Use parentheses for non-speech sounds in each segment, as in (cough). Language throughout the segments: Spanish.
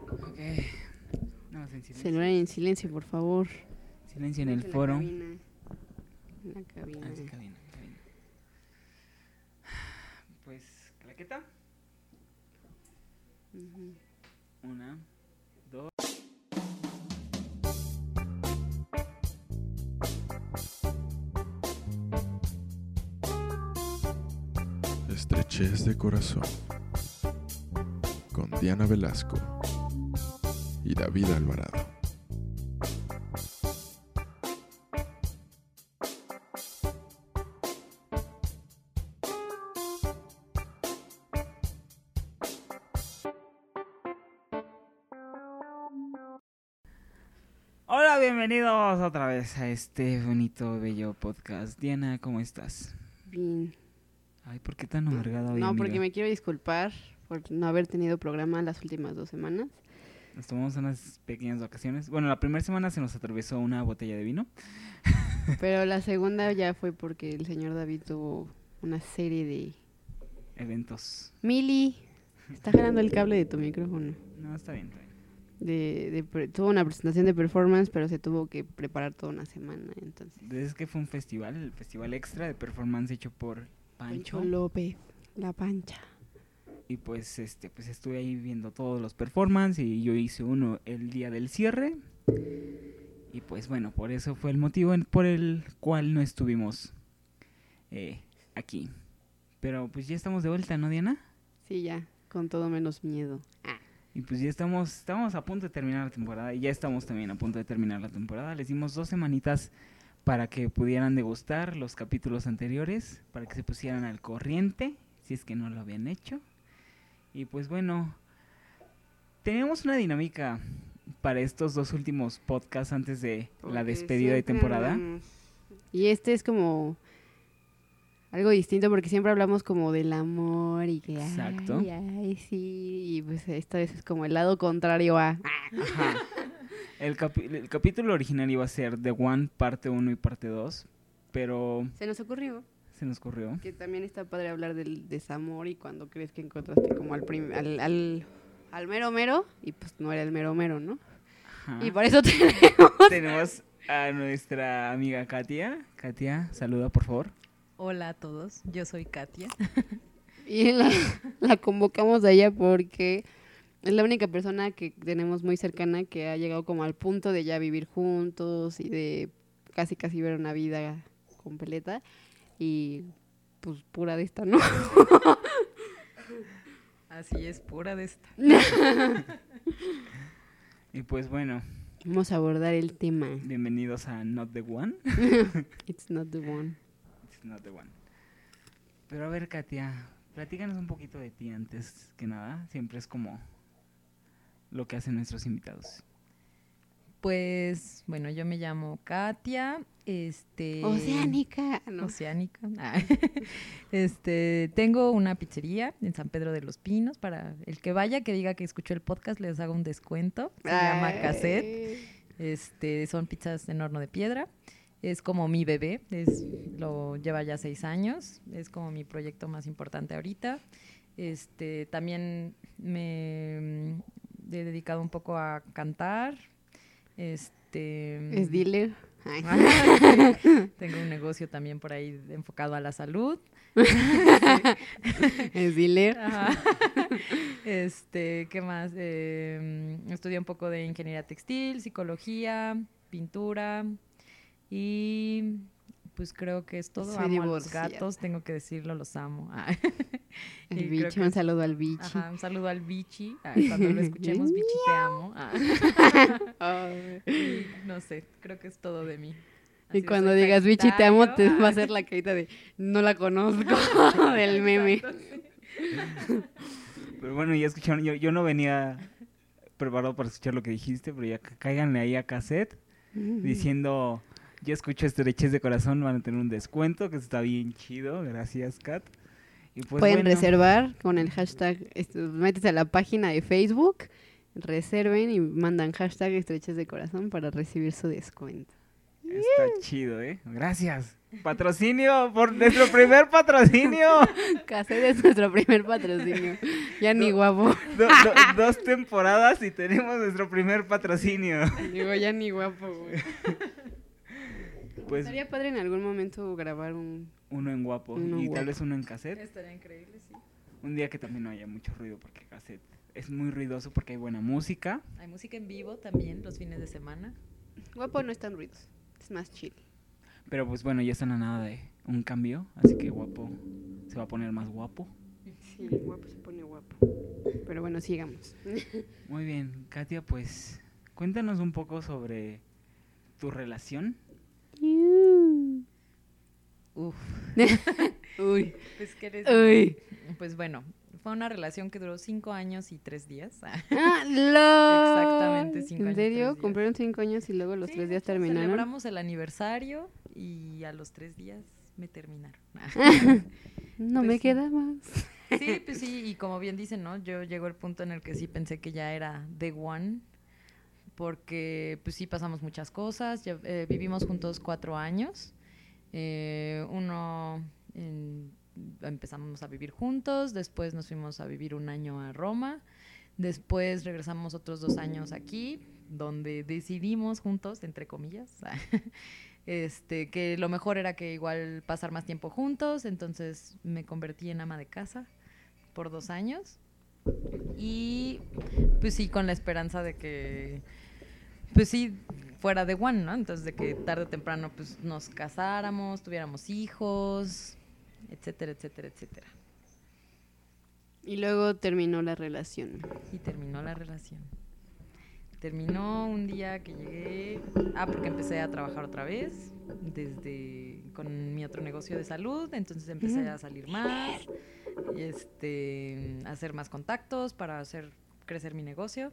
Ok. No, en silencio. Celular en silencio, por favor. Silencio en el la foro. cabina. En la cabina. Ah, sí, cabina, cabina. Pues, claqueta. Ujú. Una, De corazón. Con Diana Velasco y David Alvarado. Hola, bienvenidos otra vez a este bonito, bello podcast. Diana, ¿cómo estás? Bien. Ay, ¿por qué tan amargada hoy, No, porque me quiero disculpar por no haber tenido programa las últimas dos semanas. Nos tomamos unas pequeñas vacaciones. Bueno, la primera semana se nos atravesó una botella de vino. Pero la (laughs) segunda ya fue porque el señor David tuvo una serie de... Eventos. Mili, está jalando el cable de tu micrófono. No, está bien, está bien. De, tuvo una presentación de performance, pero se tuvo que preparar toda una semana, entonces. Es que fue un festival, el festival extra de performance hecho por Pancho. López, la pancha. Y pues este, pues estuve ahí viendo todos los performances y yo hice uno el día del cierre. Y pues bueno, por eso fue el motivo por el cual no estuvimos eh, aquí. Pero pues ya estamos de vuelta, ¿no, Diana? Sí, ya, con todo menos miedo. Y pues ya estamos, estamos a punto de terminar la temporada y ya estamos también a punto de terminar la temporada. Les dimos dos semanitas para que pudieran degustar los capítulos anteriores, para que se pusieran al corriente, si es que no lo habían hecho. Y pues bueno, tenemos una dinámica para estos dos últimos podcasts antes de la despedida de temporada. hablamos- Y este es como algo distinto porque siempre hablamos como del amor y que Exacto. ay, ay, sí, y pues esta vez es como el lado contrario a Ajá. El, capi- el capítulo original iba a ser The One, parte 1 y parte 2, pero se nos ocurrió se nos corrió. que también está padre hablar del desamor y cuando crees que encontraste como al prim- al, al, al mero mero y pues no era el mero mero, ¿no? Ajá. Y por eso (laughs) tenemos Tenemos a nuestra amiga Katia. Katia, saluda por favor. Hola a todos, yo soy Katia. Y la, la convocamos a ella porque es la única persona que tenemos muy cercana que ha llegado como al punto de ya vivir juntos y de casi casi ver una vida completa. Y pues pura de esta, ¿no? (laughs) Así es, pura de esta. (laughs) Y pues bueno, Vamos a abordar el tema. bienvenidos a Not the One. (laughs) It's not the one. It's not the one. Pero a ver, Katia, platícanos un poquito de ti antes que nada. Siempre es como lo que hacen nuestros invitados. Pues, bueno, yo me llamo Katia, este... Oceánica. No. Oceánica. (laughs) Ah, Este, tengo una pizzería en San Pedro de los Pinos. Para el que vaya, que diga que escuchó el podcast, les hago un descuento. Se llama. Cassette. Este, son pizzas en horno de piedra. Es como mi bebé, es, lo lleva ya seis años, es como mi proyecto más importante ahorita. Este, también me he dedicado un poco a cantar. Este, Es dealer. (laughs) Tengo un negocio también por ahí enfocado a la salud. (laughs) Es dealer. Ajá. Este, ¿qué más? Eh, estudié un poco de ingeniería textil, psicología, pintura y pues creo que es todo. Soy amo a los gatos, tengo que decirlo, los amo. (laughs) Ah. El Y bicho, un es- saludo al bicho. Ajá, un saludo al bichi. Ah, (laughs) cuando lo escuchemos, bichi, te amo. Ah. (laughs) Y no sé, creo que es todo de mí. Y cuando digas bichi te amo, te va a hacer la carita de no la conozco del meme. Pero bueno, ya escucharon, yo, yo no venía preparado para escuchar lo que dijiste, pero ya cáiganle ahí a cassette diciendo, yo escucho estreches de corazón, van a tener un descuento que está bien chido, gracias Kat. Y pues Pueden bueno, reservar con el hashtag, esto, métete a la página de Facebook, reserven y mandan hashtag estreches de corazón para recibir su descuento. Está chido, ¿eh? Gracias. Patrocinio por nuestro primer patrocinio. (laughs) Cassette es nuestro primer patrocinio. Ya ni guapo. Do- do- dos temporadas y tenemos nuestro primer patrocinio. Digo, ya ni guapo, güey. Pues Estaría padre en algún momento grabar un... uno en guapo Uno y guapo. tal vez uno en cassette. Estaría increíble, sí. Un día que también no haya mucho ruido porque cassette es muy ruidoso porque hay buena música. Hay música en vivo también los fines de semana. Guapo no es tan ruidoso. Es más chill. Pero pues bueno, ya están a nada de un cambio, así que guapo se va a poner más guapo. Sí, guapo se pone guapo. Pero bueno, sigamos. Muy bien, Katia, pues cuéntanos un poco sobre tu relación. Uf. (laughs) Uy. Pues, ¿qué les Uy. Pues bueno, fue una relación que duró cinco años y tres días. (laughs) Ah, LOL. Exactamente, cinco ¿En años, serio? días. ¿Cumplieron cinco años y luego los Sí, tres días terminaron? Celebramos el aniversario y a los tres días me terminaron. (laughs) No Pues me sí. queda más. Sí, pues sí, y como bien dicen, ¿no? Yo llegó el punto en el que sí pensé que ya era the one, porque pues sí pasamos muchas cosas, eh, vivimos juntos cuatro años, eh, uno empezamos a vivir juntos, después nos fuimos a vivir un año a Roma, después regresamos otros dos años aquí, donde decidimos juntos, entre comillas, (laughs) este, que lo mejor era que igual pasar más tiempo juntos, entonces me convertí en ama de casa por dos años y pues sí con la esperanza de que pues sí fuera de one, ¿no? Entonces de que tarde o temprano pues nos casáramos, tuviéramos hijos, etcétera, etcétera, etcétera. Y luego terminó la relación. Y terminó la relación. Terminó un día que llegué, ah, porque empecé a trabajar otra vez, desde con mi otro negocio de salud, entonces empecé a salir más, y este, a hacer más contactos para hacer crecer mi negocio.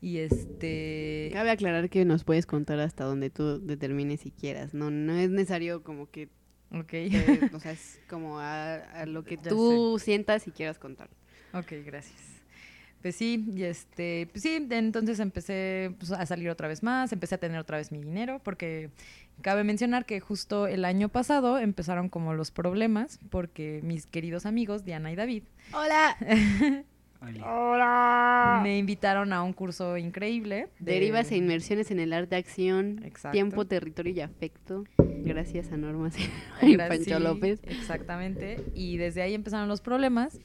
Y este, Cabe aclarar que nos puedes contar hasta donde tú determines si quieras. No, no es necesario como que, ok, te- (laughs) o sea, es como a, a lo que Ya tú sientas y quieras contar. ok, gracias. Pues sí, y este, pues sí, de entonces empecé pues, a salir otra vez más, empecé a tener otra vez mi dinero, porque cabe mencionar que justo el año pasado empezaron como los problemas, porque mis queridos amigos, Diana y David, ¡Hola! (laughs) ¡Hola! me invitaron a un curso increíble. de- Derivas e inmersiones en el arte, acción, Exacto. tiempo, territorio y afecto. Gracias a Norma (laughs) y Pancho López. Exactamente. Y desde ahí empezaron los problemas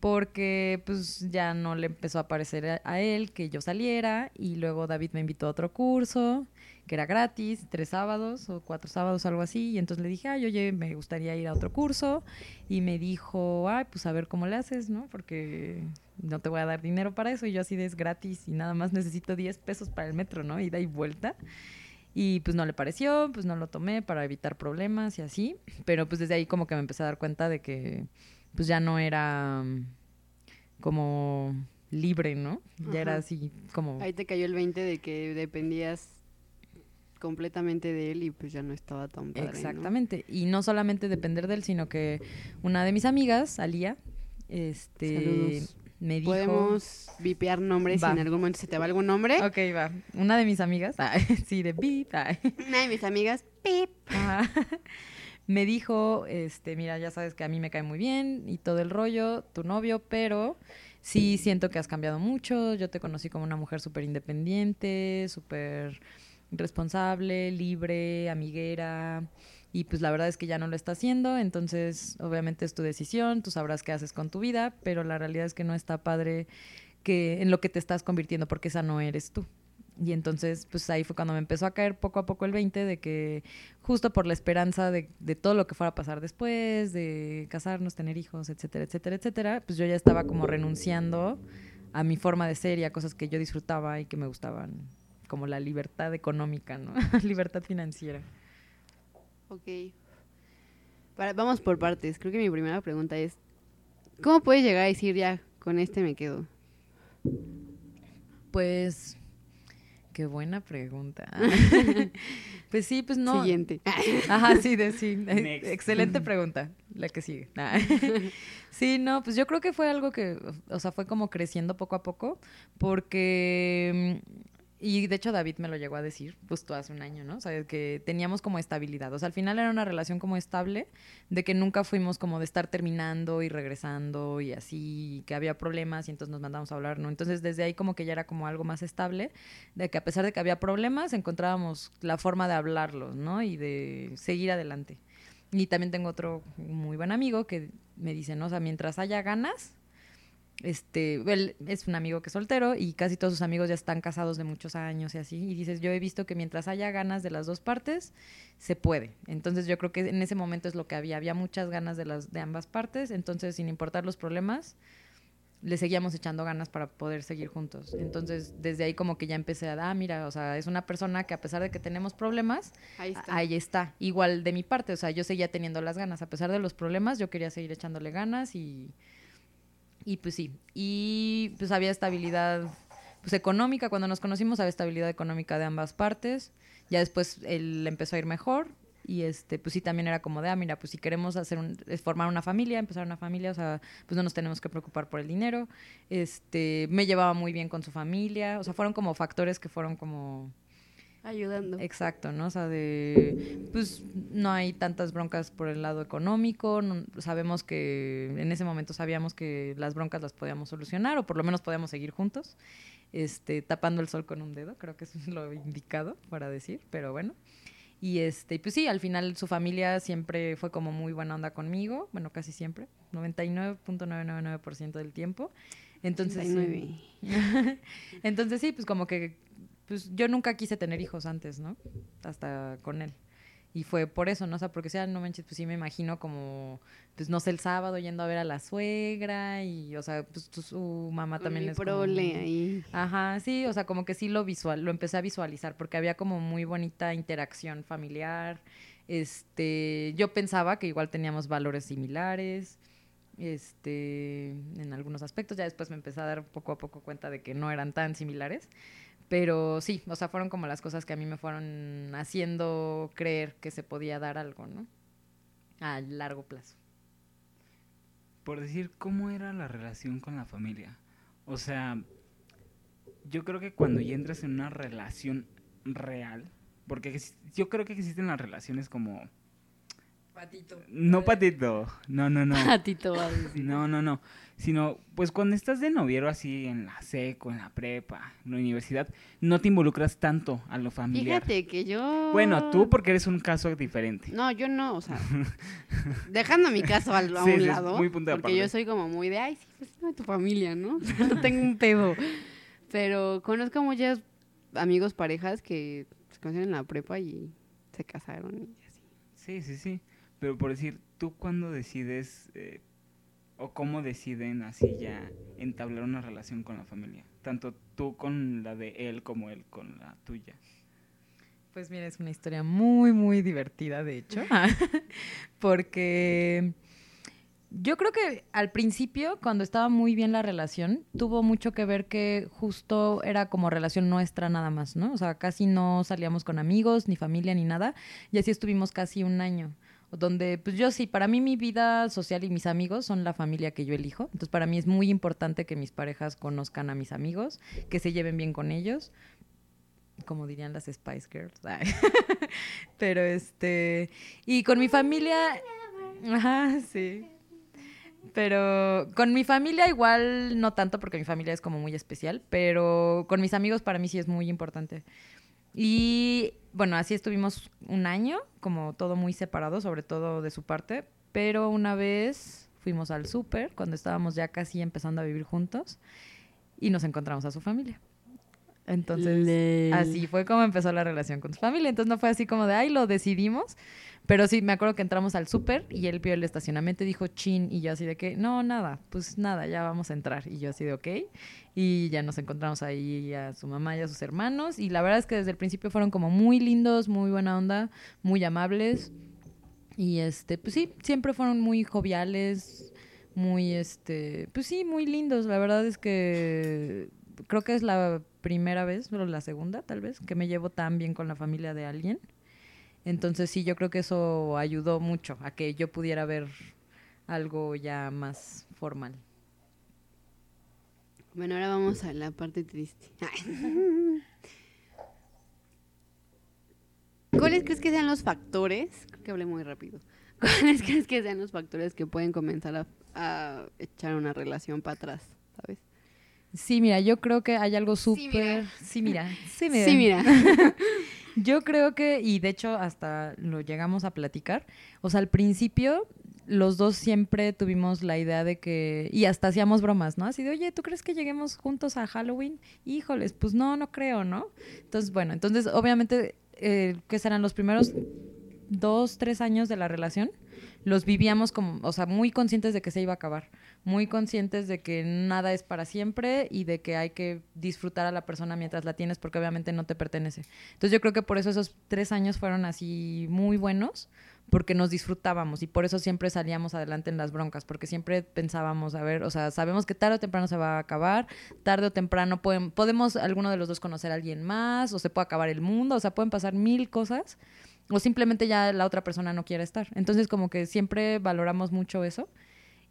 porque pues ya no le empezó a parecer a, a él que yo saliera y luego David me invitó a otro curso que era gratis, tres sábados o cuatro sábados, algo así. Y entonces le dije, ay, oye, me gustaría ir a otro curso. Y me dijo, ay, pues a ver cómo le haces, ¿no? Porque no te voy a dar dinero para eso. Y yo así de es gratis y nada más necesito 10 pesos para el metro, ¿no? Ida y vuelta. Y pues no le pareció, pues no lo tomé para evitar problemas y así. Pero pues desde ahí como que me empecé a dar cuenta de que pues ya no era mm, como libre, ¿no? Ya era Ajá. así como... Ahí te cayó el 20 de que dependías completamente de él y pues ya no estaba tan padre, ¿no? Exactamente. Y no solamente depender de él, sino que una de mis amigas, Alía, este, Saludos. me dijo... Podemos vipear nombres Va. si en algún momento se te va algún nombre. Ok, va. Una de mis amigas, ah, (laughs) sí, de beep, ah, Una de mis amigas, pip. Ajá. me dijo, este, mira, ya sabes que a mí me cae muy bien y todo el rollo, tu novio, pero sí siento que has cambiado mucho. Yo te conocí como una mujer súper independiente, súper responsable, libre, amiguera. Y pues la verdad es que ya no lo está haciendo, entonces obviamente es tu decisión, tú sabrás qué haces con tu vida, pero la realidad es que no está padre que en lo que te estás convirtiendo porque esa no eres tú. Y entonces, pues ahí fue cuando me empezó a caer poco a poco el 20 de que justo por la esperanza de, de todo lo que fuera a pasar después, de casarnos, tener hijos, etcétera, etcétera, etcétera, pues yo ya estaba como renunciando a mi forma de ser y a cosas que yo disfrutaba y que me gustaban, como la libertad económica, ¿no? (laughs) libertad financiera. Ok. Para- vamos por partes. Creo que mi primera pregunta es, ¿cómo puedes llegar a decir ya, con este me quedo? Pues, qué buena pregunta. (laughs) pues sí, pues no. Siguiente. (laughs) Ajá, sí, de, sí. Next. Excelente pregunta, la que sigue. Nah. Sí, no, pues yo creo que fue algo que, o sea, fue como creciendo poco a poco, porque Y de hecho David me lo llegó a decir justo hace un año, ¿no? O sea, que teníamos como estabilidad. O sea, al final era una relación como estable, de que nunca fuimos como de estar terminando y regresando y así, y que había problemas y entonces nos mandamos a hablar, ¿no? Entonces desde ahí como que ya era como algo más estable, de que a pesar de que había problemas, encontrábamos la forma de hablarlos, ¿no? Y de seguir adelante. Y también tengo otro muy buen amigo que me dice, ¿no? O sea, mientras haya ganas, este, él es un amigo que es soltero y casi todos sus amigos ya están casados de muchos años y así. Y dices, yo he visto que mientras haya ganas de las dos partes, se puede. Entonces yo creo que en ese momento es lo que había. Había muchas ganas de, las, de ambas partes. Entonces, sin importar los problemas, le seguíamos echando ganas para poder seguir juntos. Entonces, desde ahí como que ya empecé a, ah, mira, o sea, es una persona que a pesar de que tenemos problemas, Ahí está. ahí está. Igual de mi parte, o sea, yo seguía teniendo las ganas. A pesar de los problemas, yo quería seguir echándole ganas y, y pues sí. Y pues había estabilidad pues económica. Cuando nos conocimos había estabilidad económica de ambas partes. Ya después él empezó a ir mejor. Y este, pues sí, también era como de, ah, mira, pues si queremos hacer un, formar una familia, empezar una familia, o sea, pues no nos tenemos que preocupar por el dinero. Este, me llevaba muy bien con su familia. O sea, fueron como factores que fueron como Ayudando. Exacto, ¿no? O sea, de, pues no hay tantas broncas por el lado económico, no- sabemos que, en ese momento sabíamos que las broncas las podíamos solucionar o por lo menos podíamos seguir juntos, este, tapando el sol con un dedo, creo que es (laughs) lo indicado para decir, pero bueno. Y este, pues sí, al final su familia siempre fue como muy buena onda conmigo, bueno, casi siempre, 99.999% del tiempo. Entonces, 89. (laughs) entonces sí, pues como que pues yo nunca quise tener hijos antes, ¿no? Hasta con él. Y fue por eso, ¿no? O sea, porque sea, no manches, pues sí me imagino como, pues no sé, el sábado yendo a ver a la suegra y, o sea, pues su mamá también mi es como- prole ahí. Ajá, sí, o sea, como que sí lo visual, lo empecé a visualizar porque había como muy bonita interacción familiar. Este, yo pensaba que igual teníamos valores similares. Este, en algunos aspectos, ya después me empecé a dar poco a poco cuenta de que no eran tan similares. Pero sí, o sea, fueron como las cosas que a mí me fueron haciendo creer que se podía dar algo, ¿no? A largo plazo. Por decir, ¿cómo era la relación con la familia? O sea, yo creo que cuando ya entras en una relación real, porque yo creo que existen las relaciones como... Patito. No patito, no, no, no. (laughs) Patito va a decir. No, no, no. Sino, pues cuando estás de noviero así en la seco, en la prepa, en la universidad, no te involucras tanto a lo familiar. Fíjate que yo... Bueno, tú porque eres un caso diferente. No, yo no, o sea, (laughs) dejando mi caso al- a Sí, un sí, lado, muy de porque yo soy como muy de, ay, sí, pues no, tu familia, ¿no? (laughs) no tengo un pedo. Pero conozco muchas amigos, parejas que se conocieron en la prepa y se casaron y así. Sí, sí, sí. Pero por decir, ¿tú cuándo decides eh, o cómo deciden así ya entablar una relación con la familia? Tanto tú con la de él como él con la tuya. Pues mira, es una historia muy, muy divertida, de hecho, (laughs) (laughs) porque yo creo que al principio, cuando estaba muy bien la relación, tuvo mucho que ver que justo era como relación nuestra nada más, ¿no? O sea, casi no salíamos con amigos, ni familia, ni nada, y así estuvimos casi un año. Donde, pues yo sí, para mí mi vida social y mis amigos son la familia que yo elijo. Entonces, para mí es muy importante que mis parejas conozcan a mis amigos, que se lleven bien con ellos, como dirían las Spice Girls. (laughs) Pero este, y con mi familia, ajá, sí. Pero con mi familia igual no tanto porque mi familia es como muy especial, pero con mis amigos para mí sí es muy importante. Y bueno, así estuvimos un año, como todo muy separado, sobre todo de su parte, pero una vez fuimos al súper cuando estábamos ya casi empezando a vivir juntos y nos encontramos a su familia. Entonces, así fue como empezó la relación con su familia. Entonces no fue así como de, ay, lo decidimos. Pero sí, me acuerdo que entramos al súper y él vio el estacionamiento y dijo, chin, y yo así de que, no, nada, pues nada, ya vamos a entrar. Y yo así de, ok. Y ya nos encontramos ahí a su mamá y a sus hermanos. Y la verdad es que desde el principio fueron como muy lindos, muy buena onda, muy amables. Y este, pues sí, siempre fueron muy joviales, muy, este, pues sí, muy lindos. La verdad es que creo que es la primera vez, pero la segunda tal vez, que me llevo tan bien con la familia de alguien. Entonces sí, yo creo que eso ayudó mucho a que yo pudiera ver algo ya más formal. Bueno, ahora vamos a la parte triste. ¿cuáles crees que sean los factores? Creo que hablé muy rápido. (laughs) ¿Cuáles crees que sean los factores que pueden comenzar a echar una relación para atrás? Sí, mira, yo creo que hay algo Sí, súper... mira. Sí, mira. Sí, mira. Sí, mira. (laughs) Yo creo que, y de hecho hasta lo llegamos a platicar, o sea, al principio los dos siempre tuvimos la idea de que, y hasta hacíamos bromas, ¿no? Así de, oye, ¿tú crees que lleguemos juntos a Halloween? Híjoles, pues no, no creo, ¿no? Entonces, bueno, entonces obviamente, eh, ¿qué serán los primeros dos, tres años de la relación? Los vivíamos como, o sea, muy conscientes de que se iba a acabar, muy conscientes de que nada es para siempre y de que hay que disfrutar a la persona mientras la tienes porque obviamente no te pertenece. Entonces yo creo que por eso esos tres años fueron así muy buenos, porque nos disfrutábamos y por eso siempre salíamos adelante en las broncas, porque siempre pensábamos, a ver, o sea, sabemos que tarde o temprano se va a acabar, tarde o temprano pueden, podemos alguno de los dos conocer a alguien más, o se puede acabar el mundo, o sea, pueden pasar mil cosas, o simplemente ya la otra persona no quiere estar. Entonces como que siempre valoramos mucho eso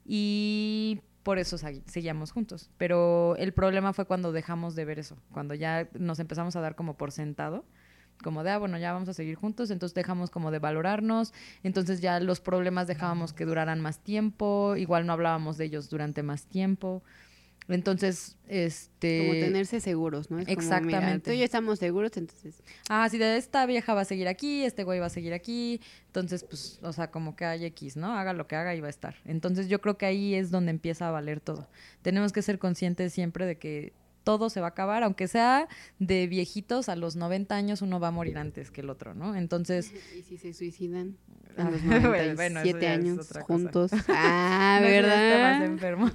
y por eso seguíamos juntos. Pero el problema fue cuando dejamos de ver eso, cuando ya nos empezamos a dar como por sentado, como de, ah, bueno, ya vamos a seguir juntos, entonces dejamos como de valorarnos, entonces ya los problemas dejábamos que duraran más tiempo, igual no hablábamos de ellos durante más tiempo. Entonces, este... Como tenerse seguros, ¿no? Es como, mira, Exactamente. tú y yo estamos seguros, entonces... Ah, si de esta vieja va a seguir aquí, este güey va a seguir aquí, entonces, pues, o sea, como que hay X, ¿no? Haga lo que haga y va a estar. Entonces, yo creo que ahí es donde empieza a valer todo. Tenemos que ser conscientes siempre de que todo se va a acabar, aunque sea de viejitos a los 90 años, uno va a morir antes que el otro, ¿no? Entonces, (laughs) ¿Y si se suicidan? (laughs) A los bueno, 97 bueno, años juntos. (laughs) Ah, no, está más ¿verdad? enfermo.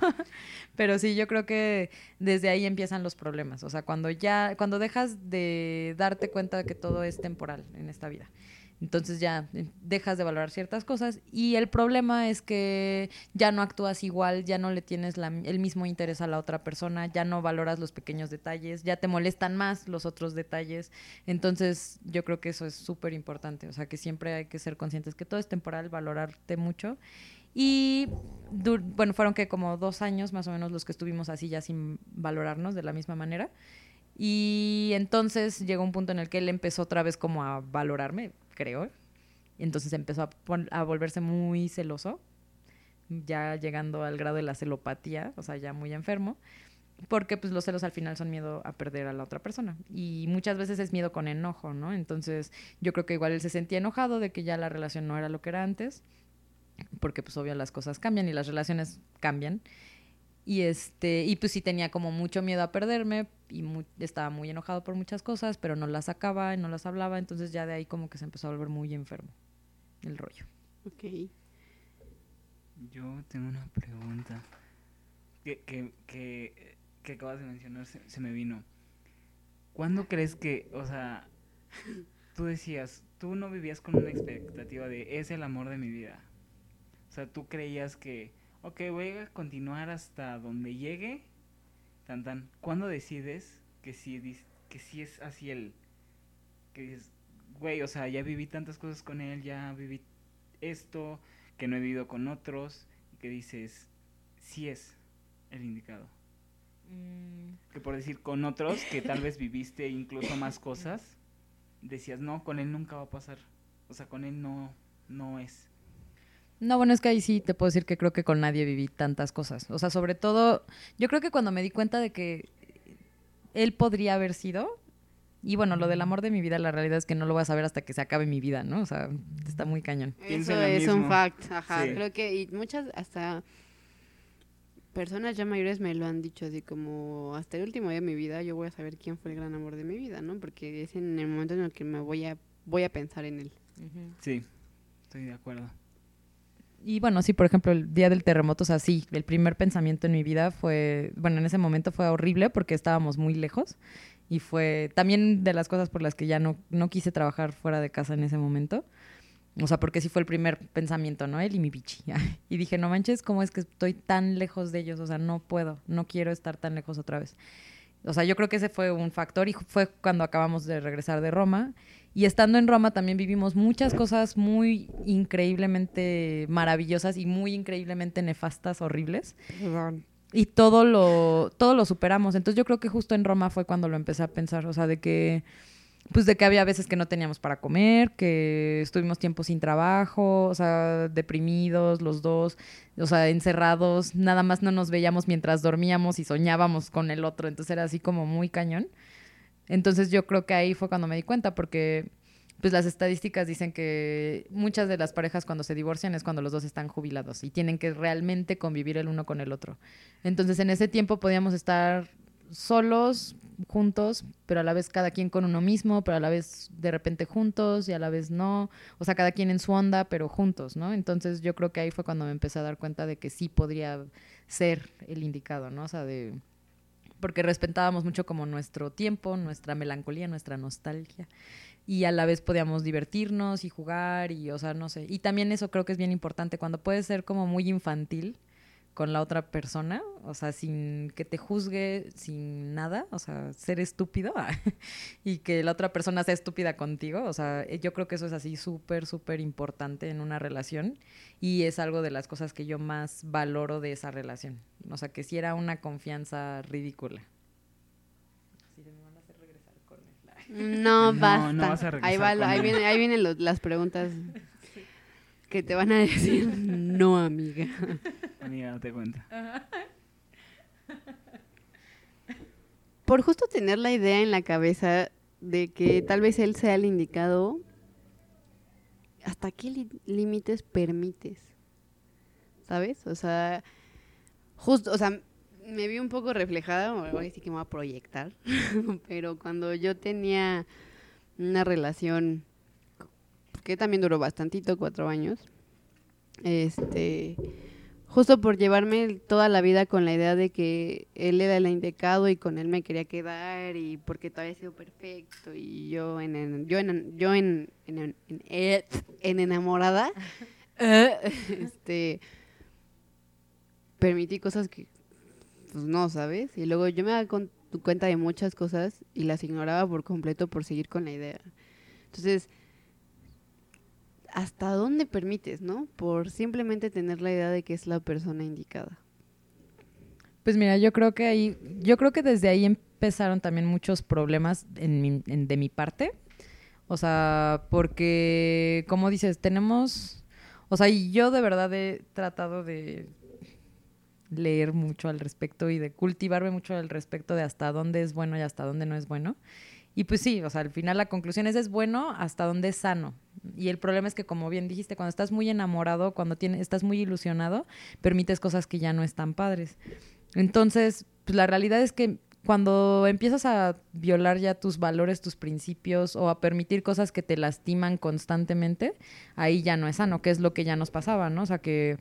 Pero sí, yo creo que desde ahí empiezan los problemas. O sea, cuando ya, cuando dejas de darte cuenta de que todo es temporal en esta vida. Entonces ya eh, dejas de valorar ciertas cosas y el problema es que ya no actúas igual, ya no le tienes la- el mismo interés a la otra persona, ya no valoras los pequeños detalles, ya te molestan más los otros detalles. Entonces yo creo que eso es súper importante, o sea que siempre hay que ser conscientes que todo es temporal, valorarte mucho. Y bueno, fueron que como dos años más o menos los que estuvimos así ya sin valorarnos de la misma manera. Y entonces llegó un punto en el que él empezó otra vez como a valorarme, creo. Entonces empezó a volverse muy celoso, ya llegando al grado de la celopatía, o sea, ya muy enfermo. Porque pues los celos al final son miedo a perder a la otra persona. Y muchas veces es miedo con enojo, ¿no? Entonces yo creo que igual él se sentía enojado de que ya la relación no era lo que era antes. Porque pues obvio las cosas cambian y las relaciones cambian. Y este, y pues sí tenía como mucho miedo a perderme y mu- estaba muy enojado por muchas cosas, pero no las sacaba, no las hablaba, entonces ya de ahí como que se empezó a volver muy enfermo el rollo. Ok. Yo tengo una pregunta que, que, que, que acabas de mencionar, se, se me vino. ¿Cuándo crees que, o sea, tú decías, tú no vivías con una expectativa de es el amor de mi vida? O sea, tú creías que, ok, voy a continuar hasta donde llegue, tan tan. ¿Cuándo decides que sí, que sí es así el, que dices, güey, o sea, ya viví tantas cosas con él, ya viví esto, que no he vivido con otros, y que dices, sí es el indicado. Que por decir con otros, que tal vez viviste incluso más cosas, decías, no, con él nunca va a pasar. O sea, con él no, no es. No, bueno, es que ahí sí te puedo decir que creo que con nadie viví tantas cosas. O sea, sobre todo, yo creo que cuando me di cuenta de que él podría haber sido, y bueno, lo del amor de mi vida, la realidad es que no lo voy a saber hasta que se acabe mi vida, ¿no? O sea, está muy cañón. Eso es un fact, ajá. Sí. Creo que y muchas hasta personas ya mayores me lo han dicho así como hasta el último día de mi vida yo voy a saber quién fue el gran amor de mi vida, ¿no? Porque es en el momento en el que me voy a voy a pensar en él. Sí, estoy de acuerdo. Y bueno, sí, por ejemplo, el día del terremoto, o sea, sí, el primer pensamiento en mi vida fue, bueno, en ese momento fue horrible porque estábamos muy lejos y fue también de las cosas por las que ya no, no quise trabajar fuera de casa en ese momento. O sea, porque sí fue el primer pensamiento, ¿no? Él y mi bichi. (laughs) Y dije, no manches, ¿cómo es que estoy tan lejos de ellos? O sea, no puedo, no quiero estar tan lejos otra vez. O sea, yo creo que ese fue un factor y fue cuando acabamos de regresar de Roma. Y estando en Roma también vivimos muchas cosas muy increíblemente maravillosas y muy increíblemente nefastas, horribles. Y todo lo, todo lo superamos. Entonces yo creo que justo en Roma fue cuando lo empecé a pensar, o sea, de que pues de que había veces que no teníamos para comer, que estuvimos tiempo sin trabajo, o sea, deprimidos los dos, o sea, encerrados, nada más no nos veíamos mientras dormíamos y soñábamos con el otro, entonces era así como muy cañón. Entonces yo creo que ahí fue cuando me di cuenta, porque pues las estadísticas dicen que muchas de las parejas cuando se divorcian es cuando los dos están jubilados y tienen que realmente convivir el uno con el otro. Entonces en ese tiempo podíamos estar solos, juntos, pero a la vez cada quien con uno mismo, pero a la vez de repente juntos y a la vez no, o sea, cada quien en su onda, pero juntos, ¿no? Entonces yo creo que ahí fue cuando me empecé a dar cuenta de que sí podría ser el indicado, ¿no? O sea, de porque respetábamos mucho como nuestro tiempo, nuestra melancolía, nuestra nostalgia y a la vez podíamos divertirnos y jugar y, o sea, no sé. Y también eso creo que es bien importante cuando puedes ser como muy infantil con la otra persona, o sea, sin que te juzgue, sin nada, o sea, ser estúpido (laughs) y que la otra persona sea estúpida contigo, o sea, yo creo que eso es así súper, súper importante en una relación y es algo de las cosas que yo más valoro de esa relación, o sea, que si era una confianza ridícula. No, basta. ahí va, ahí viene, ahí vienen las preguntas (laughs) que te van a decir, no, amiga. Amiga, date cuenta. (laughs) Por justo tener la idea en la cabeza de que tal vez él sea el indicado, ¿hasta qué límites permites? ¿Sabes? O sea, justo, o sea, me vi un poco reflejada, ahora sí que me voy a proyectar, (laughs) pero cuando yo tenía una relación que también duró bastantito, cuatro años, este, justo por llevarme toda la vida con la idea de que él era el indicado y con él me quería quedar y porque todo había sido perfecto y yo en, yo en yo en, en, en enamorada (laughs) este permití cosas que pues no, ¿sabes? Y luego yo me daba cuenta de muchas cosas y las ignoraba por completo por seguir con la idea. Entonces, ¿hasta dónde permites, no? Por simplemente tener la idea de que es la persona indicada. Pues mira, yo creo que ahí, yo creo que desde ahí empezaron también muchos problemas de mi parte. O sea, porque, como dices, tenemos, o sea, y yo de verdad he tratado de leer mucho al respecto y de cultivarme mucho al respecto de hasta dónde es bueno y hasta dónde no es bueno. Y pues sí, o sea, al final la conclusión es es bueno hasta dónde es sano. Y el problema es que, como bien dijiste, cuando estás muy enamorado, cuando tienes, estás muy ilusionado, permites cosas que ya no están padres. Entonces, pues la realidad es que cuando empiezas a violar ya tus valores, tus principios o a permitir cosas que te lastiman constantemente, ahí ya no es sano, que es lo que ya nos pasaba, ¿no? O sea, que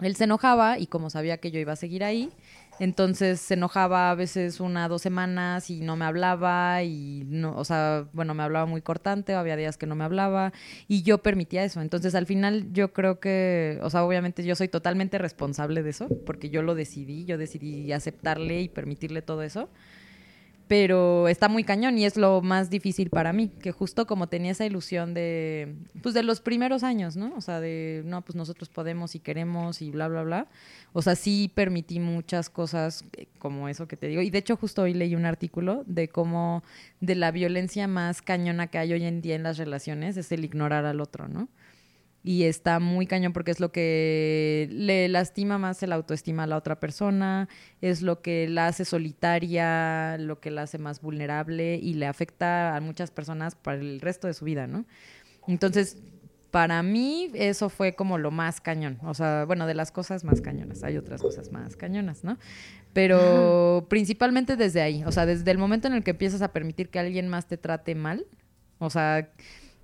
él se enojaba y como sabía que yo iba a seguir ahí, entonces se enojaba a veces una, dos semanas y no me hablaba y no, o sea, bueno, me hablaba muy cortante, había días que no me hablaba y yo permitía eso. Entonces al final yo creo que, o sea, obviamente yo soy totalmente responsable de eso porque yo lo decidí, yo decidí aceptarle y permitirle todo eso pero está muy cañón y es lo más difícil para mí, que justo como tenía esa ilusión de, pues de los primeros años, ¿no? O sea, de, no, pues nosotros podemos y queremos y bla, bla, bla. O sea, sí permití muchas cosas eh, como eso que te digo. Y de hecho justo hoy leí un artículo de cómo de la violencia más cañona que hay hoy en día en las relaciones es el ignorar al otro, ¿no? Y está muy cañón porque es lo que le lastima más el autoestima a la otra persona, es lo que la hace solitaria, lo que la hace más vulnerable y le afecta a muchas personas para el resto de su vida, ¿no? Entonces, para mí eso fue como lo más cañón, o sea, bueno, de las cosas más cañonas, hay otras cosas más cañonas, ¿no? Pero principalmente desde ahí, o sea, desde el momento en el que empiezas a permitir que alguien más te trate mal, o sea,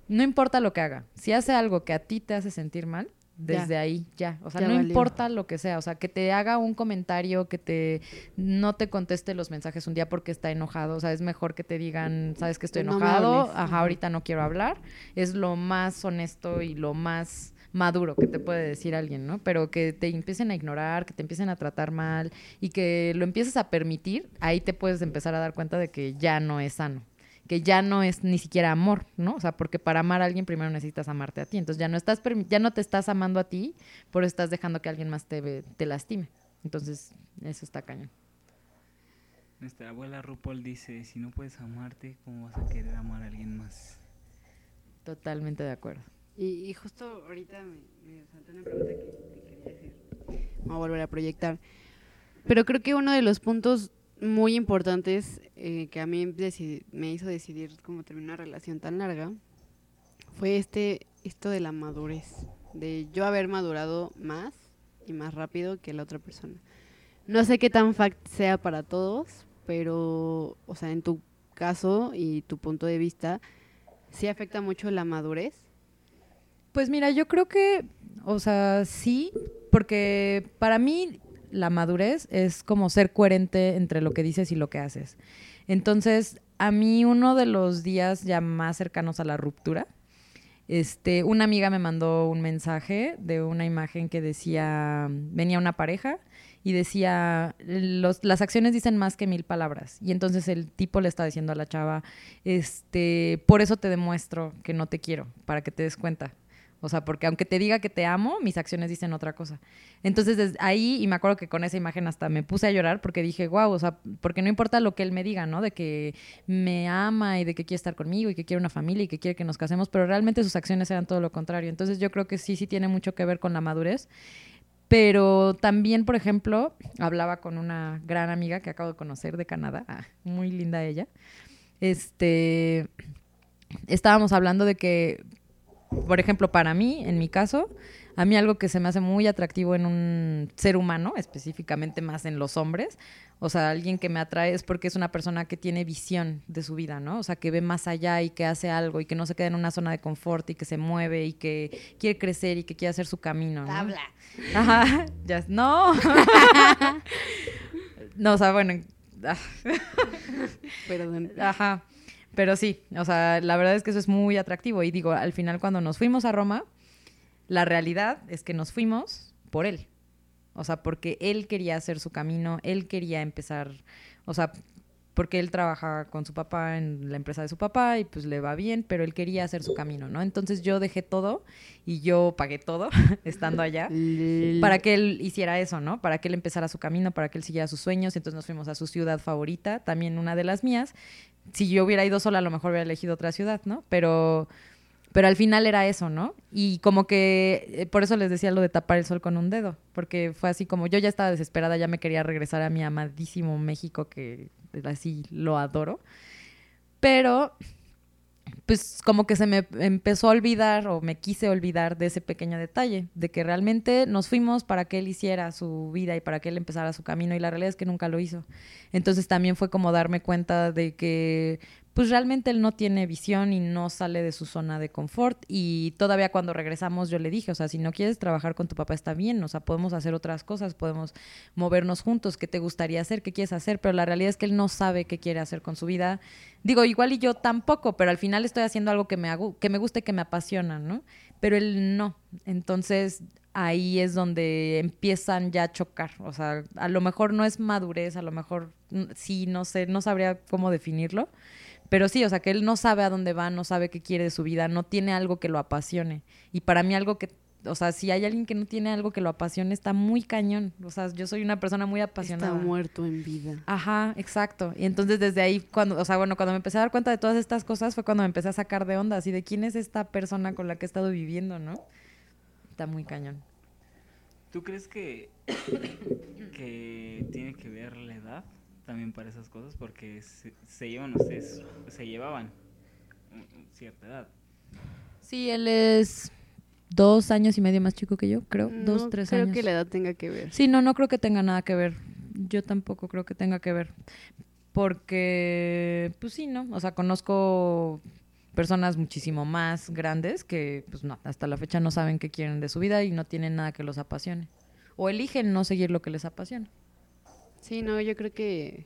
no importa lo que haga. Si hace algo que a ti te hace sentir mal, desde ahí ya. O sea, no importa lo que sea. O sea, que te haga un comentario, que te no te conteste los mensajes un día porque está enojado. O sea, es mejor que te digan, sabes que estoy enojado, ajá, ahorita no quiero hablar. Es lo más honesto y lo más maduro que te puede decir alguien, ¿no? Pero que te empiecen a ignorar, que te empiecen a tratar mal y que lo empieces a permitir, ahí te puedes empezar a dar cuenta de que ya no es sano que ya no es ni siquiera amor, ¿no? O sea, porque para amar a alguien primero necesitas amarte a ti. Entonces ya no estás ya no te estás amando a ti, por estás dejando que alguien más te, te lastime. Entonces, eso está cañón. Nuestra abuela RuPaul dice, si no puedes amarte, ¿cómo vas a querer amar a alguien más? Totalmente de acuerdo. Y, y justo ahorita me, me saltó una pregunta que te quería decir. Voy a volver a proyectar. Pero creo que uno de los puntos muy importantes eh, que a mí me hizo decidir cómo terminar una relación tan larga fue este esto de la madurez, de yo haber madurado más y más rápido que la otra persona. No sé qué tan fact sea para todos, pero, o sea, en tu caso y tu punto de vista, sí afecta mucho la madurez. Pues mira, yo creo que, o sea, sí, porque para mí la madurez es como ser coherente entre lo que dices y lo que haces. Entonces, a mí uno de los días ya más cercanos a la ruptura, este, una amiga me mandó un mensaje de una imagen que decía, venía una pareja y decía, los, las acciones dicen más que mil palabras. Y entonces el tipo le está diciendo a la chava, este, por eso te demuestro que no te quiero, para que te des cuenta. O sea, porque aunque te diga que te amo, mis acciones dicen otra cosa. Entonces, desde ahí, y me acuerdo que con esa imagen hasta me puse a llorar porque dije, wow, o sea, porque no importa lo que él me diga, ¿no? De que me ama y de que quiere estar conmigo y que quiere una familia y que quiere que nos casemos, pero realmente sus acciones eran todo lo contrario. Entonces, yo creo que sí, sí tiene mucho que ver con la madurez. Pero también, por ejemplo, hablaba con una gran amiga que acabo de conocer de Canadá, ah, muy linda ella. Este, estábamos hablando de que, por ejemplo, para mí, en mi caso, a mí algo que se me hace muy atractivo en un ser humano, específicamente más en los hombres, o sea, alguien que me atrae es porque es una persona que tiene visión de su vida, ¿no? O sea, que ve más allá y que hace algo y que no se queda en una zona de confort y que se mueve y que quiere crecer y que quiere hacer su camino, ¿no? Ajá, (laughs) ya, no. (laughs) no, o sea, bueno, ah, Perdón. Ajá. Pero sí, o sea, la verdad es que eso es muy atractivo. Y digo, al final cuando nos fuimos a Roma, la realidad es que nos fuimos por él. O sea, porque él quería hacer su camino, él quería empezar, o sea, porque él trabaja con su papá en la empresa de su papá y pues le va bien, pero él quería hacer su camino, ¿no? Entonces yo dejé todo y yo pagué todo (laughs) estando allá para que él hiciera eso, ¿no? Para que él empezara su camino, para que él siguiera sus sueños. Entonces nos fuimos a su ciudad favorita, también una de las mías. Si yo hubiera ido sola, a lo mejor hubiera elegido otra ciudad, ¿no? Pero, pero al final era eso, ¿no? Y como que eh, por eso les decía lo de tapar el sol con un dedo, porque fue así como yo ya estaba desesperada, ya me quería regresar a mi amadísimo México, que así lo adoro. Pero pues como que se me empezó a olvidar o me quise olvidar de ese pequeño detalle, de que realmente nos fuimos para que él hiciera su vida y para que él empezara su camino y la realidad es que nunca lo hizo. Entonces también fue como darme cuenta de que pues realmente él no tiene visión y no sale de su zona de confort y todavía cuando regresamos yo le dije, o sea, si no quieres trabajar con tu papá está bien, o sea, podemos hacer otras cosas, podemos movernos juntos, ¿qué te gustaría hacer? ¿Qué quieres hacer? Pero la realidad es que él no sabe qué quiere hacer con su vida. Digo, igual y yo tampoco, pero al final estoy haciendo algo que me hago, que me guste, que me apasiona, ¿no? Pero él no. Entonces, ahí es donde empiezan ya a chocar. O sea, a lo mejor no es madurez, a lo mejor mm, sí, no sé, no sabría cómo definirlo. Pero sí, o sea, que él no sabe a dónde va, no sabe qué quiere de su vida, no tiene algo que lo apasione. Y para mí algo que, o sea, si hay alguien que no tiene algo que lo apasione, está muy cañón. O sea, yo soy una persona muy apasionada. Está muerto en vida. Ajá, exacto. Y entonces desde ahí, cuando, o sea, bueno, cuando me empecé a dar cuenta de todas estas cosas fue cuando me empecé a sacar de onda, así de quién es esta persona con la que he estado viviendo, ¿no? Está muy cañón. ¿Tú crees que, (coughs) que tiene que ver la edad también para esas cosas? Porque se, se llevan ustedes, se llevaban cierta edad. Sí, él es dos años y medio más chico que yo, creo. dos, No tres creo años. que la edad tenga que ver. Sí, no, no creo que tenga nada que ver. Yo tampoco creo que tenga que ver. Porque, pues sí, ¿no? O sea, conozco personas muchísimo más grandes que, pues no, hasta la fecha no saben qué quieren de su vida y no tienen nada que los apasione. O eligen no seguir lo que les apasiona. Sí, no, yo creo que,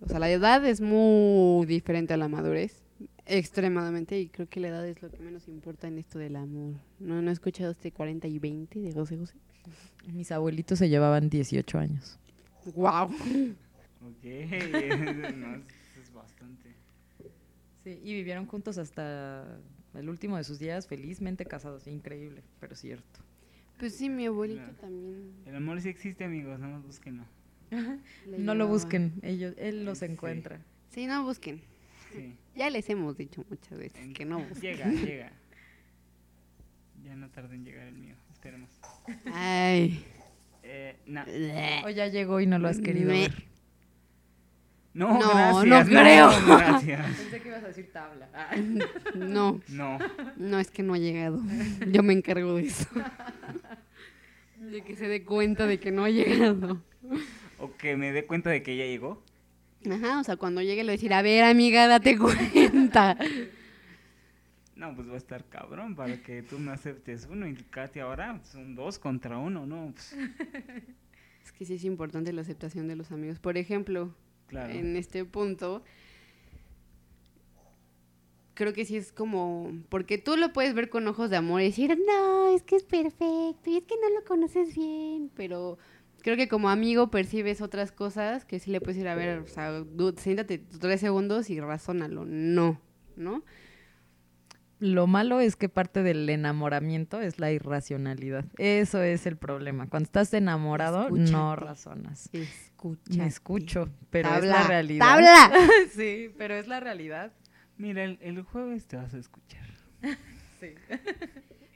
o sea, la edad es muy diferente a la madurez, extremadamente, y creo que la edad es lo que menos importa en esto del amor. ¿No, no he escuchado este 40 y 20 de José José? Mis abuelitos se llevaban 18 años. ¡Wow! Ok, (laughs) no, es, bastante. Sí, y vivieron juntos hasta el último de sus días, felizmente casados. Increíble, pero cierto. Pues sí, mi abuelito Claro. también. El amor sí existe, amigos, no más búsquenlo. Le No lo busquen, ellos, él los Sí. encuentra. Sí, no busquen. Sí. Ya les hemos dicho muchas veces En- que no busquen. Llega, llega. (laughs) Ya no tarda en llegar el mío. Esperemos. Ay. Eh, no. O ya llegó y no lo has querido Me- ver. No, No, gracias. no creo. gracias. (laughs) Pensé que ibas a decir tabla. (laughs) No, No. no es que no ha llegado. Yo me encargo de eso. De que se dé cuenta de que no ha llegado. O que me dé cuenta de que ya llegó. Ajá, o sea, cuando llegue le decir, a ver, amiga, date cuenta. No, pues va a estar cabrón para que tú me aceptes uno y Katy ahora son dos contra uno, ¿no? Pues, Es que sí es importante la aceptación de los amigos. Por ejemplo, claro. en este punto, creo que sí es como, porque tú lo puedes ver con ojos de amor y decir, no, es que es perfecto y es que no lo conoces bien, pero creo que como amigo percibes otras cosas que sí le puedes ir a ver, o sea, dude, siéntate tres segundos y razónalo, no, ¿no? Lo malo es que parte del enamoramiento es la irracionalidad. Eso es el problema. Cuando estás enamorado, no razonas. Escucha. Me escucho, pero es la realidad. ¡Tabla! (laughs) sí, pero es la realidad. Mira, el, el jueves te vas a escuchar. (laughs) Sí.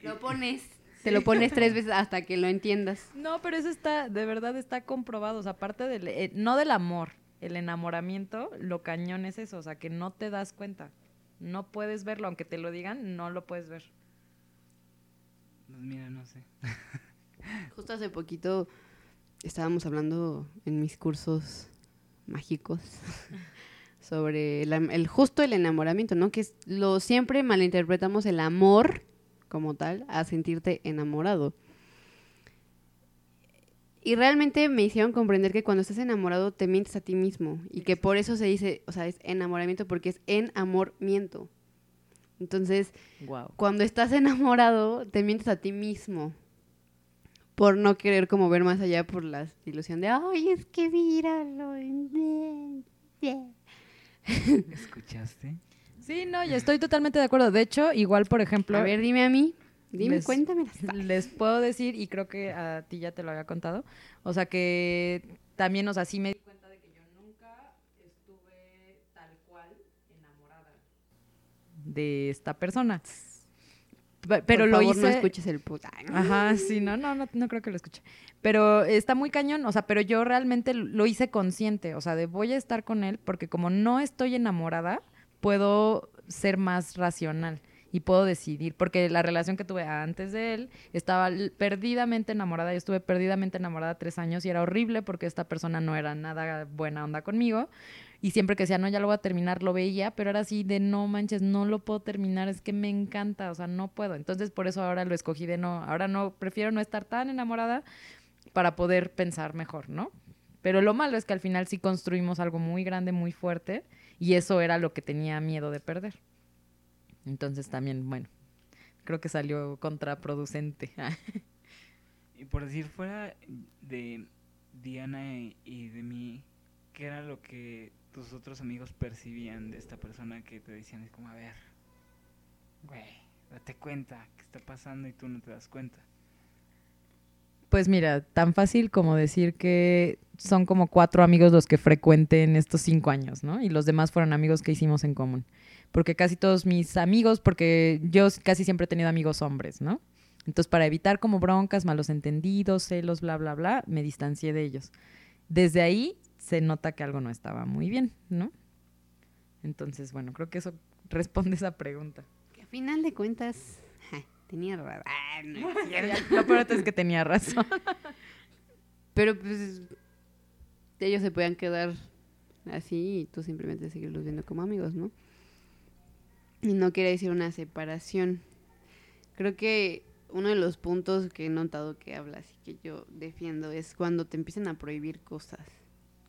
Lo pones. Te lo pones tres veces hasta que lo entiendas. No, pero eso está, de verdad está comprobado. O sea, aparte del, eh, no del amor, el enamoramiento, lo cañón es eso, o sea, que no te das cuenta. No puedes verlo, aunque te lo digan, no lo puedes ver. Pues mira, no sé. (laughs) Justo hace poquito estábamos hablando en mis cursos mágicos (laughs) sobre el, am- el justo el enamoramiento, ¿no? Que es lo siempre malinterpretamos el amor como tal a sentirte enamorado. Y realmente me hicieron comprender que cuando estás enamorado te mientes a ti mismo y que por eso se dice, o sea, es enamoramiento porque es en amor miento. Entonces, Wow. cuando estás enamorado, te mientes a ti mismo. Por no querer como ver más allá por la ilusión de, ay, es que míralo. (laughs) ¿Escuchaste? Sí, no, y estoy totalmente de acuerdo. De hecho, igual, por ejemplo, A ver, dime a mí. Dime, Les- cuéntame. les puedo decir, y creo que a ti ya te lo había contado, o sea que también, o sea, sí me di cuenta de que yo nunca estuve tal cual enamorada de esta persona. Pe- Pero Por lo favor, hice... no escuches el puta. Ajá, sí, no, no, no, no creo que lo escuche. Pero está muy cañón, o sea, pero yo realmente lo hice consciente, o sea, de voy a estar con él porque como no estoy enamorada, puedo ser más racional y puedo decidir, porque la relación que tuve antes de él estaba perdidamente enamorada, yo estuve perdidamente enamorada tres años y era horrible porque esta persona no era nada buena onda conmigo y siempre que decía, no, ya lo voy a terminar, lo veía, pero era así de, no manches, no lo puedo terminar, es que me encanta, o sea, no puedo. Entonces, por eso ahora lo escogí de no, ahora no, prefiero no estar tan enamorada para poder pensar mejor, ¿no? Pero lo malo es que al final sí construimos algo muy grande, muy fuerte, y eso era lo que tenía miedo de perder. Entonces también, bueno, creo que salió contraproducente. (laughs) Y por decir, fuera de Diana y, de mí, ¿qué era lo que tus otros amigos percibían de esta persona que te decían? Es como, a ver, güey, date cuenta que está pasando y tú no te das cuenta. Pues mira, tan fácil como decir que son como cuatro amigos los que frecuente en estos cinco años, ¿no? Y los demás fueron amigos que hicimos en común. Porque casi todos mis amigos, porque yo casi siempre he tenido amigos hombres, ¿no? Entonces, para evitar como broncas, malos entendidos, celos, bla, bla, bla, me distancié de ellos. Desde ahí se nota que algo no estaba muy bien, ¿no? Entonces, bueno, creo que eso (laughs) responde esa pregunta. Que a final de cuentas, tenía razón. Ah, no. (laughs) Lo peor es que tenía razón. (laughs) Pero pues ellos se puedan quedar así y tú simplemente seguirlos viendo como amigos, ¿no? Y no quiere decir una separación. Creo que uno de los puntos que he notado que hablas y que yo defiendo es cuando te empiezan a prohibir cosas.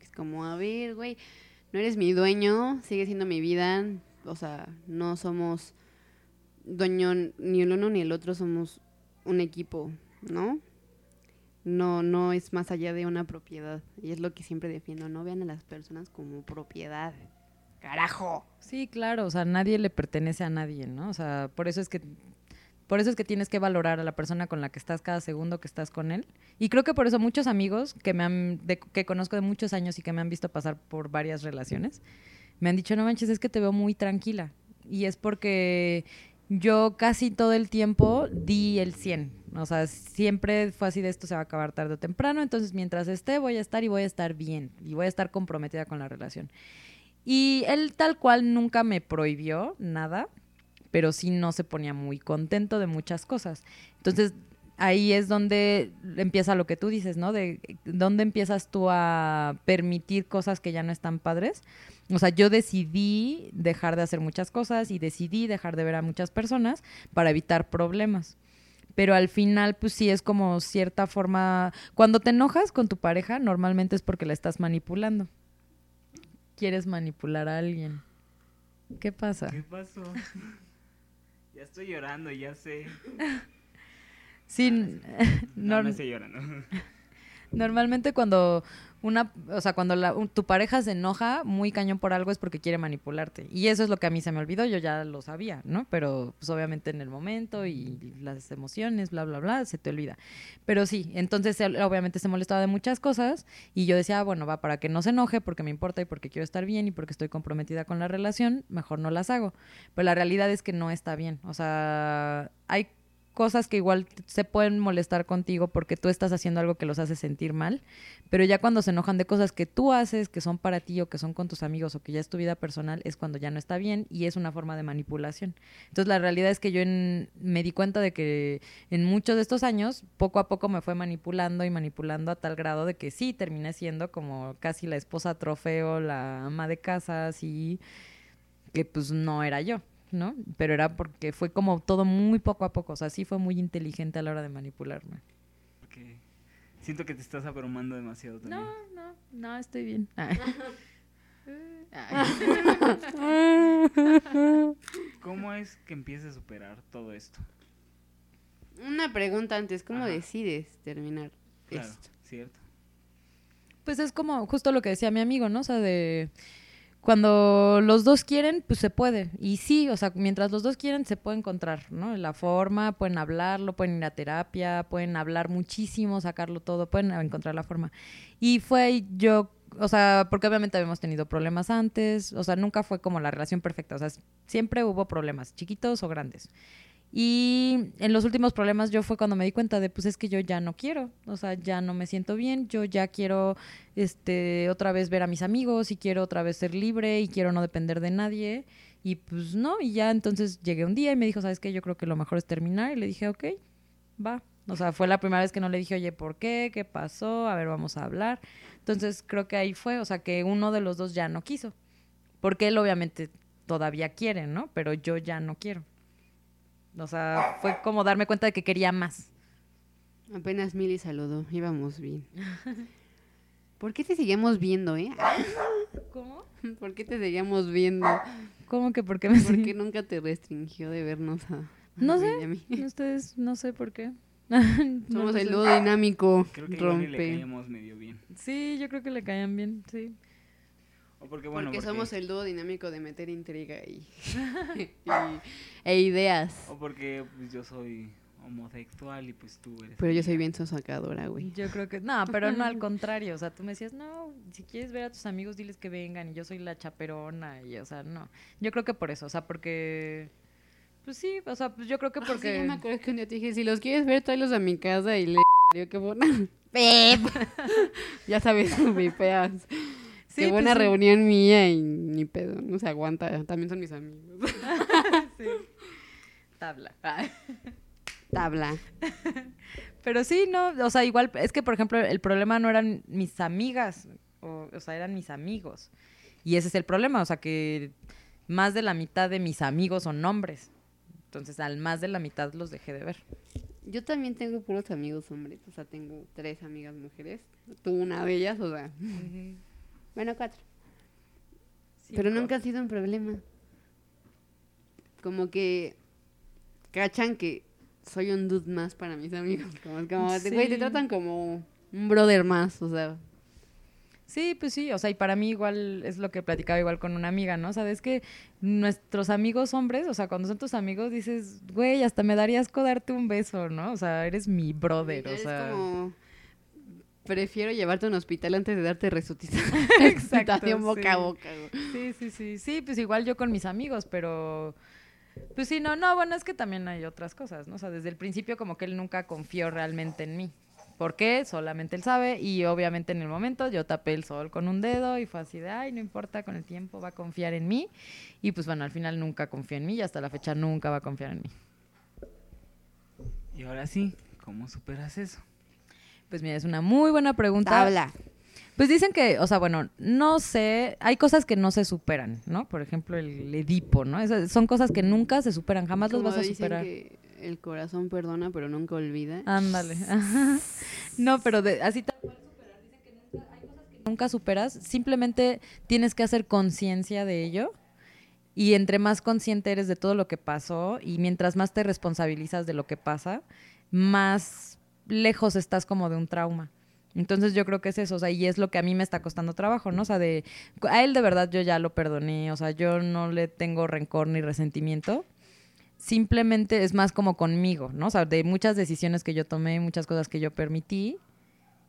Es como, a ver, güey, no eres mi dueño, sigue siendo mi vida. O sea, no somos dueño ni el uno ni el otro, somos un equipo, ¿no? no, no es más allá de una propiedad. Y es lo que siempre defiendo, no vean a las personas como propiedad. Carajo. Sí, claro, o sea, nadie le pertenece a nadie, ¿no? O sea, por eso es que Por eso es que tienes que valorar a la persona con la que estás cada segundo que estás con él. Y creo que por eso muchos amigos que me han de- que conozco de muchos años y que me han visto pasar por varias relaciones, me han dicho, "No manches, es que te veo muy tranquila." Y es porque yo casi todo el tiempo di el 100. O sea, siempre fue así de esto se va a acabar tarde o temprano, entonces mientras esté voy a estar y voy a estar bien y voy a estar comprometida con la relación. Y él tal cual nunca me prohibió nada, pero sí no se ponía muy contento de muchas cosas. Entonces, ahí es donde empieza lo que tú dices, ¿no? De dónde empiezas tú a permitir cosas que ya no están padres. O sea, yo decidí dejar de hacer muchas cosas y decidí dejar de ver a muchas personas para evitar problemas. Pero al final, pues sí es como cierta forma. Cuando te enojas con tu pareja, normalmente es porque la estás manipulando. Quieres manipular a alguien. ¿Qué pasa? ¿Qué pasó? (laughs) ya estoy llorando, ya sé. (laughs) Sí, (laughs) No, no- no estoy llorando. (laughs) normalmente cuando una, o sea, cuando la- tu pareja se enoja muy cañón por algo es porque quiere manipularte. Y eso es lo que a mí se me olvidó, yo ya lo sabía, ¿no? Pero pues obviamente en el momento y las emociones, bla, bla, bla, se te olvida. Pero sí, entonces él obviamente se molestaba de muchas cosas y yo decía, ah, bueno, va, para que no se enoje, porque me importa y porque quiero estar bien y porque estoy comprometida con la relación, mejor no las hago. Pero la realidad es que no está bien. O sea, hay cosas que igual se pueden molestar contigo porque tú estás haciendo algo que los hace sentir mal, pero ya cuando se enojan de cosas que tú haces, que son para ti o que son con tus amigos o que ya es tu vida personal, es cuando ya no está bien y es una forma de manipulación. Entonces la realidad es que yo en- me di cuenta de que en muchos de estos años, poco a poco me fue manipulando y manipulando a tal grado de que sí, terminé siendo como casi la esposa trofeo, la ama de casa, así, que pues no era yo. ¿No? Pero era porque fue como todo muy poco a poco, o sea, sí fue muy inteligente a la hora de manipularme. Porque siento que te estás abrumando demasiado también. No, no, no, estoy bien. (laughs) (laughs) ¿Cómo es que empiezas a superar todo esto? Una pregunta antes, ¿cómo Ajá. decides terminar Claro, esto? ¿cierto? Pues es como justo lo que decía mi amigo, ¿no? O sea, de cuando los dos quieren, pues se puede. Y sí, o sea, mientras los dos quieren, se puede encontrar, ¿no? La forma, pueden hablarlo, pueden ir a terapia, pueden hablar muchísimo, sacarlo todo, pueden encontrar la forma. Y fue yo, o sea, porque obviamente habíamos tenido problemas antes, o sea, nunca fue como la relación perfecta, o sea, siempre hubo problemas, chiquitos o grandes. Y en los últimos problemas yo fue cuando me di cuenta de, pues es que yo ya no quiero, o sea, ya no me siento bien, yo ya quiero, este, otra vez ver a mis amigos y quiero otra vez ser libre y quiero no depender de nadie. Y pues no, y ya entonces llegué un día y me dijo, ¿sabes qué? Yo creo que lo mejor es terminar. Y le dije, ok, va. O sea, fue la primera vez que no le dije, oye, ¿por qué? ¿Qué pasó? A ver, vamos a hablar. Entonces creo que ahí fue, o sea, que uno de los dos ya no quiso. Porque él obviamente todavía quiere, ¿no? Pero yo ya no quiero. O sea, fue como darme cuenta de que quería más. Apenas Mili saludó, íbamos bien. (laughs) ¿Por qué te seguíamos viendo, eh? ¿Cómo? (laughs) ¿Por qué te seguíamos viendo? ¿Cómo que por qué me ¿Por qué nunca te restringió de vernos a, No sé. a mí? (laughs) Ustedes, no sé por qué. Somos el dúo dinámico, Creo que y le rompe. caíamos medio bien. Sí, yo creo que le caían bien, sí. O porque, bueno, porque, porque, somos el dúo dinámico de meter intriga y, (laughs) y- e ideas. O porque pues, yo soy homosexual y pues tú eres... Pero yo soy bien sosacadora, güey. Yo creo que, no, pero no al (laughs) contrario, o sea, tú me decías, no, si quieres ver a tus amigos, diles que vengan, y yo soy la chaperona, y, o sea, no. Yo creo que por eso, o sea, porque, pues sí, o sea, pues yo creo que Ah, porque... sí, yo me acuerdo que un día te dije, si los quieres ver, tráelos a mi casa y le (laughs) dio que buena. ¡Pep! ya sabes, mi feas. Sí, Qué pues buena sí. reunión mía y ni pedo, no se aguanta, también son mis amigos. (laughs) Sí. Tabla. (laughs) Tabla. Pero sí, no, o sea, igual, es que, por ejemplo, el problema no eran mis amigas, o, o sea, eran mis amigos. Y ese es el problema, o sea, que más de la mitad de mis amigos son hombres. Entonces, al más de la mitad los dejé de ver. Yo también tengo puros amigos hombres, o sea, tengo tres amigas mujeres. Tú una de ellas, o sea, bueno, cuatro. Pero nunca ha sido un problema. Como que cachan que soy un dude más para mis amigos. Como, como, güey, te tratan como un brother más, o sea. Sí, pues sí, o sea, y para mí igual es lo que platicaba igual con una amiga, ¿no? Sabes que nuestros amigos hombres, o sea, cuando son tus amigos dices, güey, hasta me daría asco darte un beso, ¿no? O sea, eres mi brother, o Es sea. como, prefiero llevarte a un hospital antes de darte resucitación (laughs) (laughs) Exacto, boca a boca. Sí, sí, sí, sí, pues igual yo con mis amigos, pero pues sí, no, no, bueno, es que también hay otras cosas, ¿no? O sea, desde el principio como que él nunca confió realmente en mí. ¿Por qué? Solamente él sabe y obviamente en el momento yo tapé el sol con un dedo y fue así de, ay, no importa, con el tiempo va a confiar en mí. Y pues bueno, al final nunca confió en mí y hasta la fecha nunca va a confiar en mí. Y ahora sí, ¿cómo superas eso? Pues mira, es una muy buena pregunta. Tabla. Pues dicen que, o sea, bueno, no sé, hay cosas que no se superan, ¿no? Por ejemplo, el Edipo, ¿no? Esas son cosas que nunca se superan, jamás los vas a dicen superar. que el corazón perdona, pero nunca olvida. Ándale. (laughs) No, pero de- así tal cual superar. Dicen que nunca, hay cosas que nunca superas. Simplemente tienes que hacer conciencia de ello. Y entre más consciente eres de todo lo que pasó y mientras más te responsabilizas de lo que pasa, más lejos estás como de un trauma. Entonces yo creo que es eso, o sea, y es lo que a mí me está costando trabajo, ¿no? O sea, de a él de verdad yo ya lo perdoné, o sea, yo no le tengo rencor ni resentimiento. Simplemente es más como conmigo, ¿no? O sea, de muchas decisiones que yo tomé, muchas cosas que yo permití,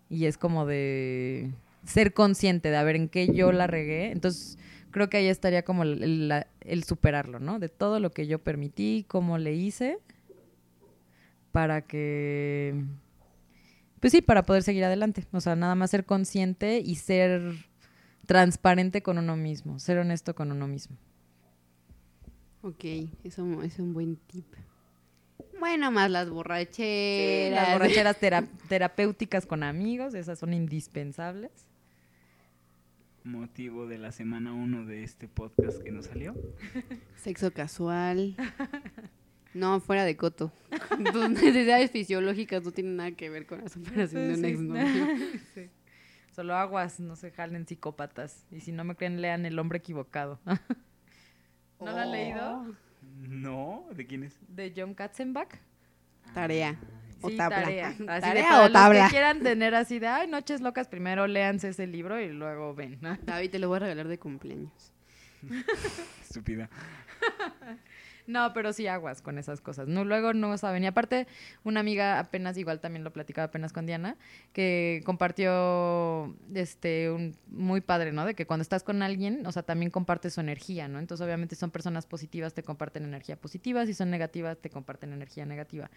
y es como de ser consciente de a ver en qué yo la regué. Entonces, creo que ahí estaría como el, el- superarlo, ¿no? De todo lo que yo permití, cómo le hice, para que pues sí, para poder seguir adelante. O sea, nada más ser consciente y ser transparente con uno mismo, ser honesto con uno mismo. Ok, eso es un buen tip. Bueno, más las borracheras. Las borracheras tera- terapéuticas con amigos, esas son indispensables. Motivo de la semana 1 de este podcast que nos salió. Sexo casual. (laughs) No, fuera de coto. (laughs) Tus necesidades fisiológicas no tienen nada que ver con la superación de un Sí. exnovio. (laughs) Sí. Solo aguas, no se jalen psicópatas. Y si no me creen, lean El hombre equivocado. (laughs) ¿No lo han leído? No, ¿de quién es? De John Katzenbach. Tarea. O Sí, tabla. tarea. Así de Tarea para o los tabla. que quieran tener así de, ay, noches locas, primero léanse ese libro y luego ven. ¿no? David, te lo voy a regalar de cumpleaños. Estúpida. No, pero sí aguas con esas cosas. No, luego no saben. Y aparte, una amiga apenas, igual también lo platicaba apenas con Diana, que compartió este un muy padre, ¿no? De que cuando estás con alguien, o sea, también compartes su energía, ¿no? Entonces, obviamente, son personas positivas, te comparten energía positiva, si son negativas, te comparten energía negativa.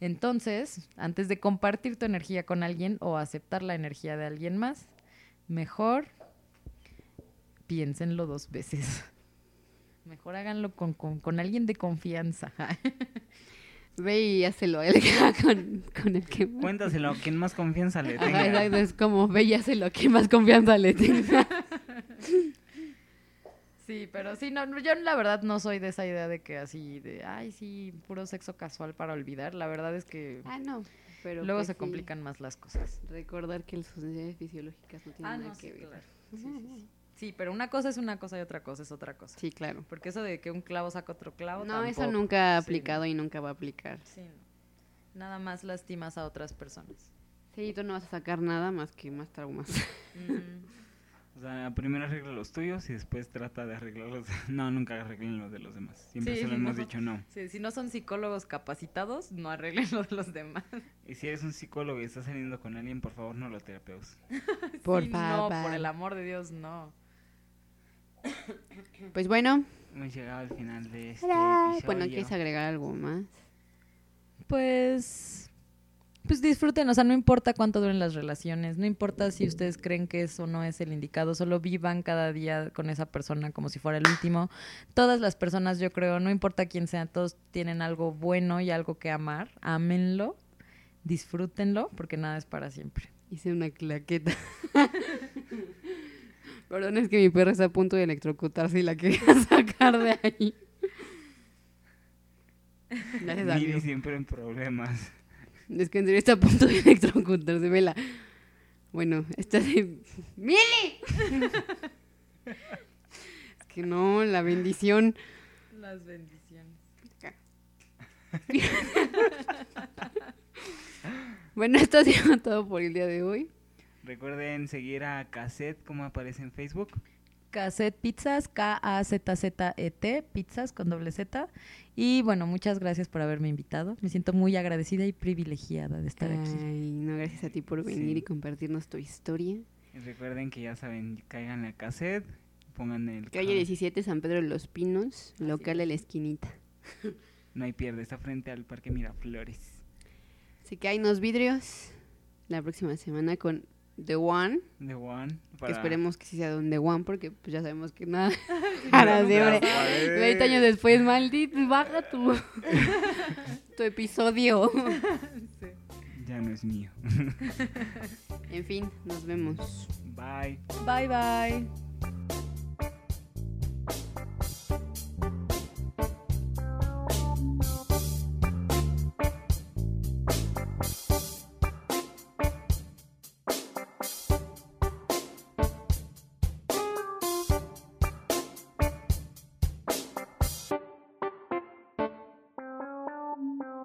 Entonces, antes de compartir tu energía con alguien o aceptar la energía de alguien más, mejor piénsenlo dos veces. Mejor háganlo con, con, con alguien de confianza. (laughs) Ve y hácelo él con, con el que más. Cuéntaselo, quien más confianza le Ajá, tenga. exacto, es como ve y hácelo, que más confianza le tenga. (laughs) Sí, pero sí, no, no, yo la verdad no soy de esa idea de que así, de, ay, sí, puro sexo casual para olvidar. La verdad es que Ah, no. Pero luego pues se sí, complican más las cosas. Recordar que las necesidades fisiológicas no tienen nada que ver. Ah, (laughs) Sí, sí, pero una cosa es una cosa y otra cosa es otra cosa. Sí, claro. Porque eso de que un clavo saca otro clavo. No, eso nunca ha Sí, aplicado y nunca va a aplicar. Sí, no. Nada más lastimas a otras personas. Sí, tú no vas a sacar nada más que más traumas. O sea, primero arregla los tuyos y después trata de arreglar los... (laughs) No, nunca arreglen los de los demás. Siempre Sí, se lo hemos no. dicho no. Sí, si no son psicólogos capacitados, no arreglen lo de los demás. Y si eres un psicólogo y estás saliendo con alguien, por favor no lo terapeus. (laughs) Por Sí, favor. No, por el amor de Dios, no. Pues bueno, Hemos llegado al final de este bueno, ¿quieres agregar algo más? Pues, pues disfruten, o sea, no importa cuánto duren las relaciones, no importa si ustedes creen que eso no es el indicado, solo vivan cada día con esa persona como si fuera el último. Todas las personas, yo creo, no importa quién sea, todos tienen algo bueno y algo que amar, ámenlo, disfrútenlo, porque nada es para siempre. Hice una claqueta. (laughs) Perdón, es que mi perra está a punto de electrocutarse y la quería (laughs) sacar de ahí. Gracias, Miri amigo. siempre en problemas. Es que en serio está a punto de (laughs) electrocutarse, vela. Bueno, esta de... ¡Mili! es que no, la bendición. Las bendiciones. (laughs) Bueno, esto ha sido todo por el día de hoy. Recuerden seguir a Cassette, como aparece en Facebook. Cassette Pizzas, K-A-Z-Z-E-T, pizzas con doble Z. Y bueno, muchas gracias por haberme invitado. Me siento muy agradecida y privilegiada de estar aquí. Ay, no, gracias a ti por venir Sí. y compartirnos tu historia. Y recuerden que ya saben, caigan a Cassette, pongan el... Calle ca- 17, San Pedro de los Pinos, local de la esquinita. No hay pierde, está frente al Parque Miraflores. Así que hay unos vidrios la próxima semana con The One. The One. Que esperemos que sí sea un The One, porque pues ya sabemos que nada. (laughs) Para (laughs) no siempre. se va a poder. 20 años después, maldito, baja tu, (laughs) tu episodio. Ya no es mío. En fin, nos vemos. Bye. Bye bye.